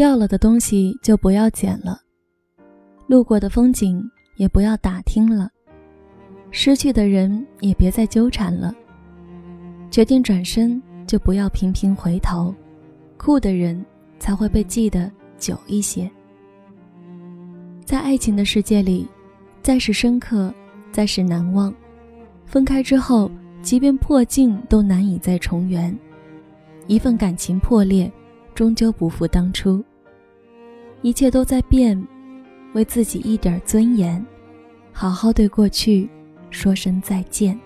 掉了的东西就不要捡了，路过的风景也不要打听了，失去的人也别再纠缠了。决定转身就不要频频回头，酷的人才会被记得久一些。在爱情的世界里，再是深刻，再是难忘，分开之后，即便破镜都难以再重圆。一份感情破裂，终究不复当初。一切都在变，为自己一点尊严，好好对过去说声再见。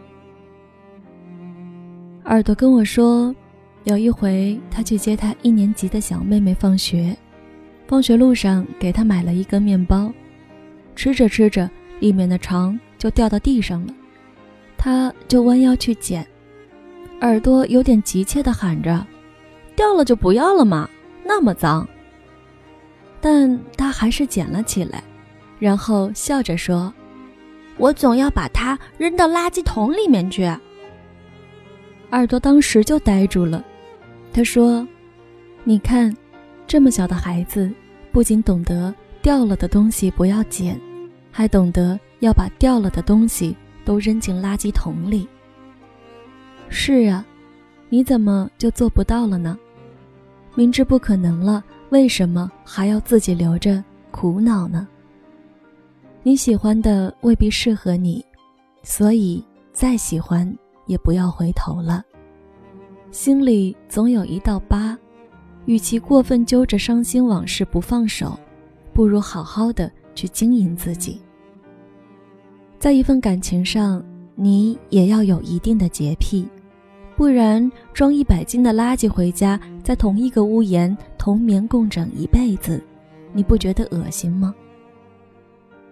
耳朵跟我说，有一回他去接他一年级的小妹妹放学，放学路上给她买了一个面包，吃着吃着，里面的肠就掉到地上了，他就弯腰去捡，耳朵有点急切地喊着：“掉了就不要了嘛，那么脏。”但他还是捡了起来，然后笑着说：“我总要把它扔到垃圾桶里面去。”耳朵当时就呆住了。他说：“你看，这么小的孩子，不仅懂得掉了的东西不要捡，还懂得要把掉了的东西都扔进垃圾桶里。”是啊，你怎么就做不到了呢？明知不可能了。为什么还要自己留着苦恼呢？你喜欢的未必适合你，所以再喜欢也不要回头了。心里总有一道疤，与其过分揪着伤心往事不放手，不如好好的去经营自己。在一份感情上，你也要有一定的洁癖。不然，装一百斤的垃圾回家，在同一个屋檐同眠共枕一辈子，你不觉得恶心吗？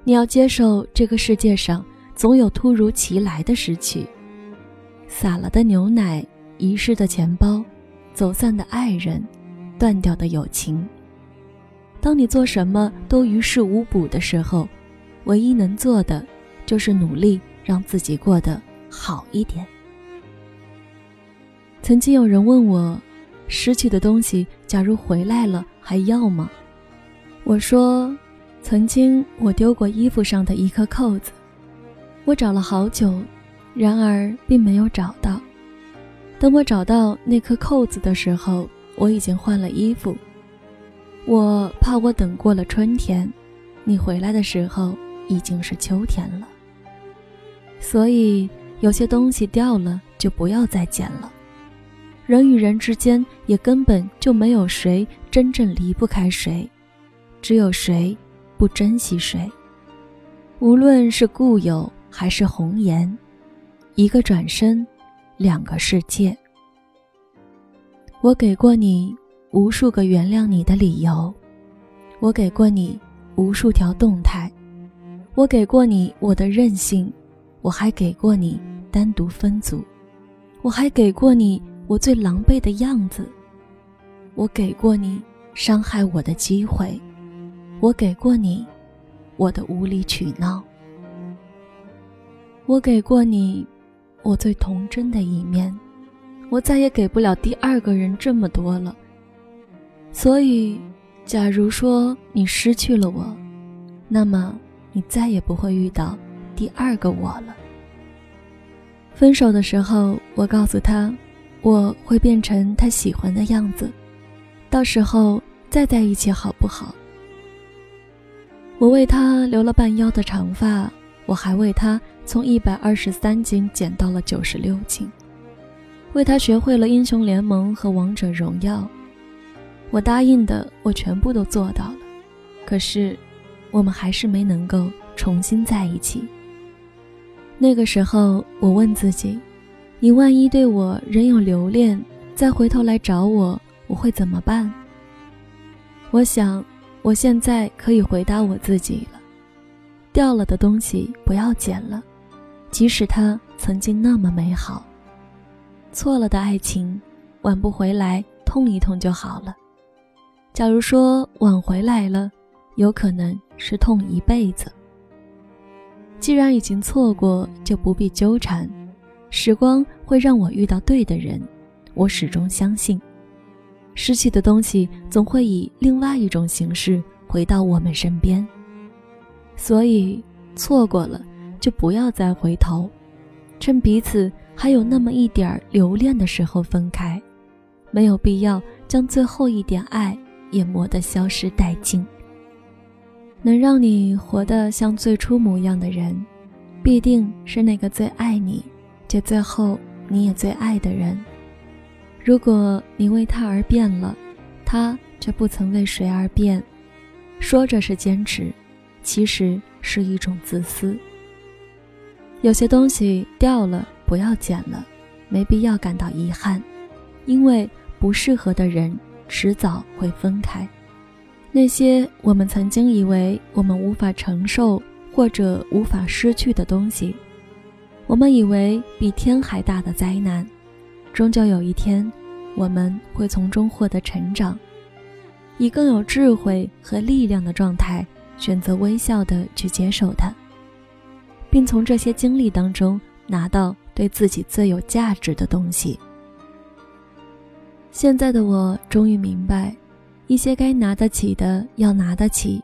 你要接受这个世界上总有突如其来的失去，洒了的牛奶，遗失的钱包，走散的爱人，断掉的友情。当你做什么都于事无补的时候，唯一能做的就是努力让自己过得好一点。曾经有人问我，失去的东西，假如回来了，还要吗？我说，曾经我丢过衣服上的一颗扣子，我找了好久，然而并没有找到。等我找到那颗扣子的时候，我已经换了衣服。我怕我等过了春天，你回来的时候已经是秋天了。所以有些东西掉了，就不要再捡了。人与人之间也根本就没有谁真正离不开谁，只有谁不珍惜谁。无论是故友还是红颜，一个转身，两个世界。我给过你无数个原谅你的理由，我给过你无数条动态，我给过你我的任性，我还给过你单独分组，我还给过你。我最狼狈的样子，我给过你伤害我的机会，我给过你我的无理取闹，我给过你我最童真的一面，我再也给不了第二个人这么多了。所以，假如说你失去了我，那么你再也不会遇到第二个我了。分手的时候，我告诉他。我会变成他喜欢的样子，到时候再在一起好不好？我为他留了半腰的长发，我还为他从一百二十三斤减到了九十六斤，为他学会了英雄联盟和王者荣耀。我答应的，我全部都做到了，可是，我们还是没能够重新在一起。那个时候，我问自己。你万一对我仍有留恋，再回头来找我，我会怎么办？我想，我现在可以回答我自己了：掉了的东西不要捡了，即使它曾经那么美好。错了的爱情，挽不回来，痛一痛就好了。假如说挽回来了，有可能是痛一辈子。既然已经错过，就不必纠缠。时光会让我遇到对的人，我始终相信。失去的东西总会以另外一种形式回到我们身边。所以，错过了就不要再回头，趁彼此还有那么一点儿留恋的时候分开，没有必要将最后一点爱也磨得消失殆尽。能让你活得像最初模样的人，必定是那个最爱你，且最后你也最爱的人。如果你为他而变了，他却不曾为谁而变，说着是坚持，其实是一种自私。有些东西掉了不要捡了，没必要感到遗憾，因为不适合的人迟早会分开。那些我们曾经以为我们无法承受或者无法失去的东西，我们以为比天还大的灾难。终究有一天，我们会从中获得成长，以更有智慧和力量的状态，选择微笑的去接受它，并从这些经历当中拿到对自己最有价值的东西。现在的我终于明白，一些该拿得起的要拿得起，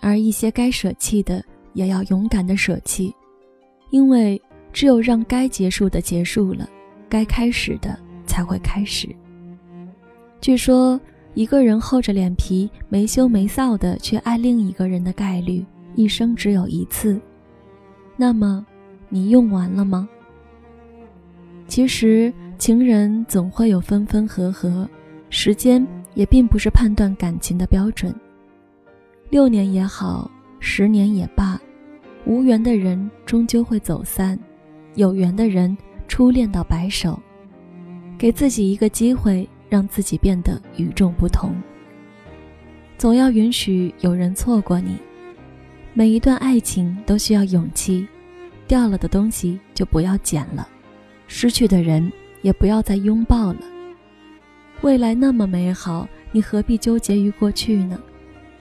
而一些该舍弃的也要勇敢的舍弃，因为只有让该结束的结束了。该开始的才会开始。据说，一个人厚着脸皮、没羞没臊的去爱另一个人的概率，一生只有一次。那么，你用完了吗？其实，情人总会有分分合合，时间也并不是判断感情的标准。六年也好，十年也罢，无缘的人终究会走散，有缘的人。初恋到白首，给自己一个机会，让自己变得与众不同。总要允许有人错过你。每一段爱情都需要勇气，掉了的东西就不要捡了，失去的人也不要再拥抱了。未来那么美好，你何必纠结于过去呢？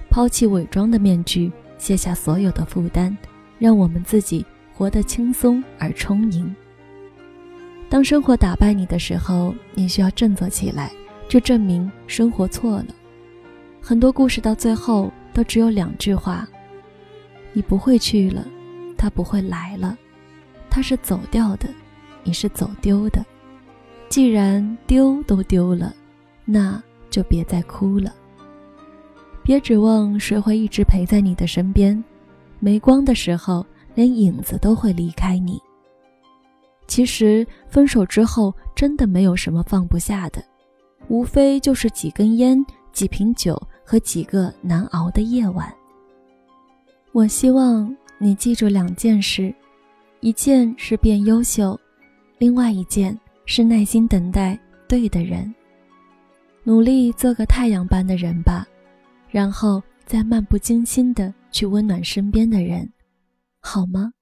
抛弃伪装的面具，卸下所有的负担，让我们自己活得轻松而充盈。当生活打败你的时候，你需要振作起来，就证明生活错了。很多故事到最后都只有两句话：你不会去了，他不会来了，他是走掉的，你是走丢的。既然丢都丢了，那就别再哭了。别指望谁会一直陪在你的身边，没光的时候，连影子都会离开你。其实分手之后，真的没有什么放不下的，无非就是几根烟、几瓶酒和几个难熬的夜晚。我希望你记住两件事：一件是变优秀，另外一件是耐心等待对的人。努力做个太阳般的人吧，然后再漫不经心的去温暖身边的人，好吗？